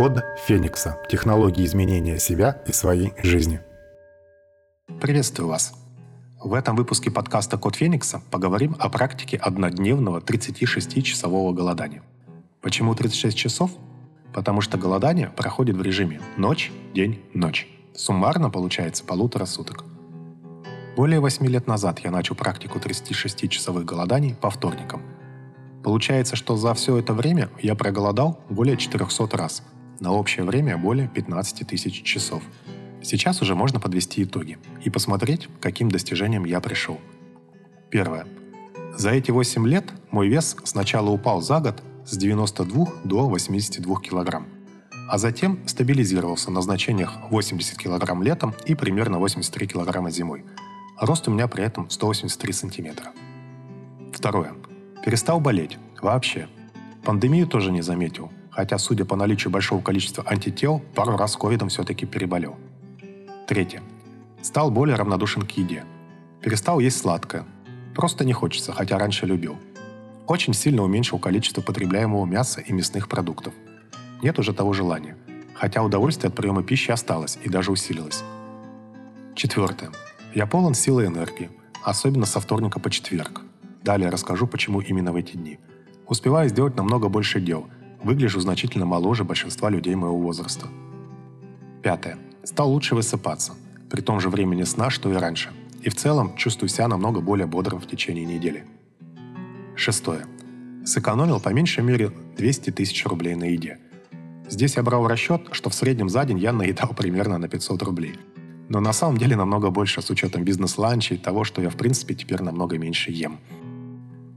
Код Феникса. Технологии изменения себя и своей жизни. Приветствую вас. В этом выпуске подкаста «Код Феникса» поговорим о практике однодневного 36-часового голодания. Почему 36 часов? Потому что голодание проходит в режиме ночь, день, ночь. Суммарно получается полутора суток. Более 8 лет назад я начал практику 36-часовых голоданий по вторникам. Получается, что за все это время я проголодал более 400 раз, на общее время более 15 тысяч часов – Сейчас уже можно подвести итоги и посмотреть, каким достижениям я пришел. Первое. За эти 8 лет мой вес сначала упал за год с 92 до 82 килограмм, а затем стабилизировался на значениях 80 килограмм летом и примерно 83 килограмма зимой. Рост у меня при этом 183 сантиметра. Второе. Перестал болеть. Вообще. Пандемию тоже не заметил, хотя, судя по наличию большого количества антител, пару раз ковидом все-таки переболел. Третье. Стал более равнодушен к еде. Перестал есть сладкое. Просто не хочется, хотя раньше любил. Очень сильно уменьшил количество потребляемого мяса и мясных продуктов. Нет уже того желания. Хотя удовольствие от приема пищи осталось и даже усилилось. Четвертое. Я полон силы и энергии, особенно со вторника по четверг. Далее расскажу, почему именно в эти дни. Успеваю сделать намного больше дел. Выгляжу значительно моложе большинства людей моего возраста. Пятое. Стал лучше высыпаться, при том же времени сна, что и раньше. И в целом чувствую себя намного более бодрым в течение недели. Шестое. Сэкономил по меньшей мере 200 тысяч рублей на еде. Здесь я брал расчет, что в среднем за день я наедал примерно на 500 рублей. Но на самом деле намного больше с учетом бизнес-ланча и того, что я в принципе теперь намного меньше ем.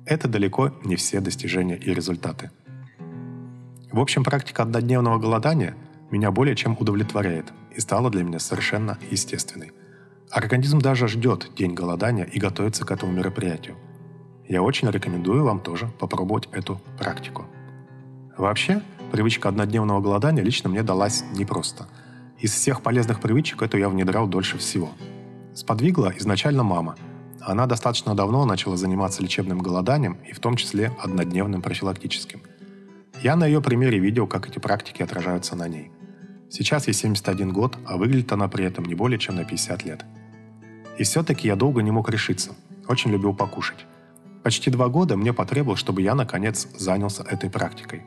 Это далеко не все достижения и результаты. В общем, практика однодневного голодания меня более чем удовлетворяет и стала для меня совершенно естественной. Организм даже ждет день голодания и готовится к этому мероприятию. Я очень рекомендую вам тоже попробовать эту практику. Вообще, привычка однодневного голодания лично мне далась непросто. Из всех полезных привычек эту я внедрял дольше всего. Сподвигла изначально мама. Она достаточно давно начала заниматься лечебным голоданием и в том числе однодневным профилактическим. Я на ее примере видел, как эти практики отражаются на ней – Сейчас ей 71 год, а выглядит она при этом не более чем на 50 лет. И все-таки я долго не мог решиться. Очень любил покушать. Почти два года мне потребовалось, чтобы я, наконец, занялся этой практикой.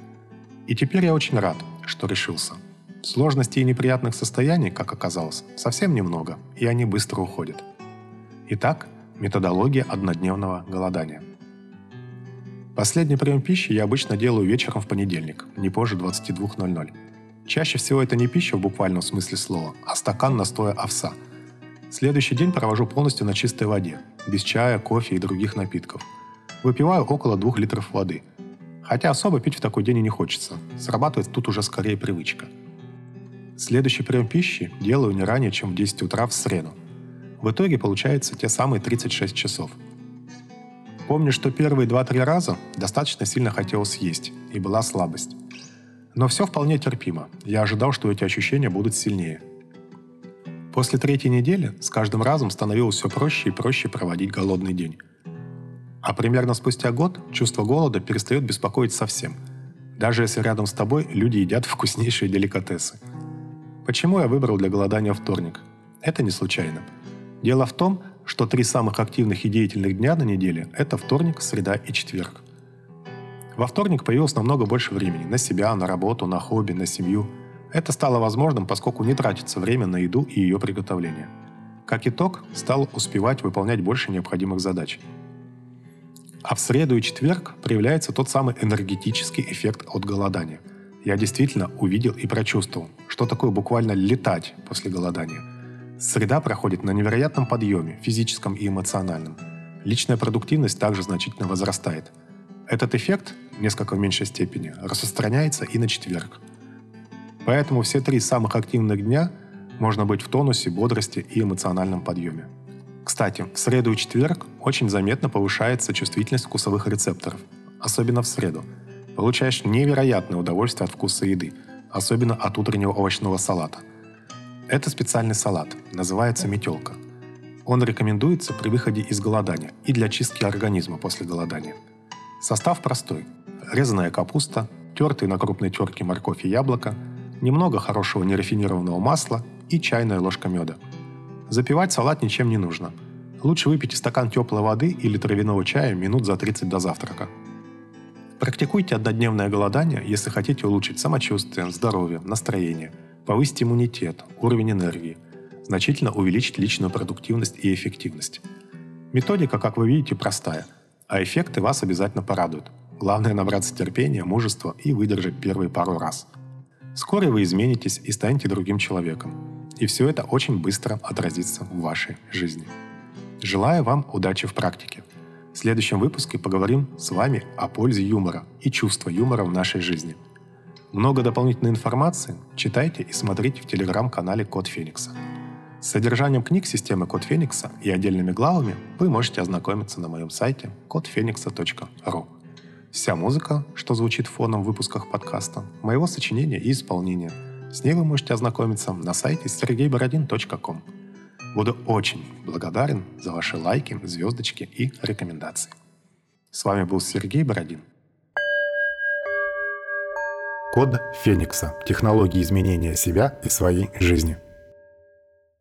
И теперь я очень рад, что решился. Сложностей и неприятных состояний, как оказалось, совсем немного, и они быстро уходят. Итак, методология однодневного голодания. Последний прием пищи я обычно делаю вечером в понедельник, не позже 22.00. Чаще всего это не пища в буквальном смысле слова, а стакан настоя овса. Следующий день провожу полностью на чистой воде, без чая, кофе и других напитков. Выпиваю около 2 литров воды. Хотя особо пить в такой день и не хочется. Срабатывает тут уже скорее привычка. Следующий прием пищи делаю не ранее, чем в 10 утра в среду. В итоге получается те самые 36 часов. Помню, что первые 2-3 раза достаточно сильно хотел съесть, и была слабость. Но все вполне терпимо. Я ожидал, что эти ощущения будут сильнее. После третьей недели с каждым разом становилось все проще и проще проводить голодный день. А примерно спустя год чувство голода перестает беспокоить совсем. Даже если рядом с тобой люди едят вкуснейшие деликатесы. Почему я выбрал для голодания вторник? Это не случайно. Дело в том, что три самых активных и деятельных дня на неделе – это вторник, среда и четверг. Во вторник появилось намного больше времени на себя, на работу, на хобби, на семью. Это стало возможным, поскольку не тратится время на еду и ее приготовление. Как итог, стал успевать выполнять больше необходимых задач. А в среду и четверг проявляется тот самый энергетический эффект от голодания. Я действительно увидел и прочувствовал, что такое буквально летать после голодания. Среда проходит на невероятном подъеме, физическом и эмоциональном. Личная продуктивность также значительно возрастает – этот эффект, несколько в меньшей степени, распространяется и на четверг. Поэтому все три самых активных дня можно быть в тонусе, бодрости и эмоциональном подъеме. Кстати, в среду и четверг очень заметно повышается чувствительность вкусовых рецепторов, особенно в среду. Получаешь невероятное удовольствие от вкуса еды, особенно от утреннего овощного салата. Это специальный салат, называется метелка. Он рекомендуется при выходе из голодания и для чистки организма после голодания – Состав простой. Резаная капуста, тертые на крупной терке морковь и яблоко, немного хорошего нерафинированного масла и чайная ложка меда. Запивать салат ничем не нужно. Лучше выпейте стакан теплой воды или травяного чая минут за 30 до завтрака. Практикуйте однодневное голодание, если хотите улучшить самочувствие, здоровье, настроение, повысить иммунитет, уровень энергии, значительно увеличить личную продуктивность и эффективность. Методика, как вы видите, простая, а эффекты вас обязательно порадуют. Главное набраться терпения, мужества и выдержать первые пару раз. Вскоре вы изменитесь и станете другим человеком. И все это очень быстро отразится в вашей жизни. Желаю вам удачи в практике. В следующем выпуске поговорим с вами о пользе юмора и чувства юмора в нашей жизни. Много дополнительной информации читайте и смотрите в телеграм-канале Код Феникса. С содержанием книг системы Код Феникса и отдельными главами вы можете ознакомиться на моем сайте kodfenix.ru. Вся музыка, что звучит фоном в выпусках подкаста, моего сочинения и исполнения. С ней вы можете ознакомиться на сайте sergeyborodin.com. Буду очень благодарен за ваши лайки, звездочки и рекомендации. С вами был Сергей Бородин. Код Феникса. Технологии изменения себя и своей жизни.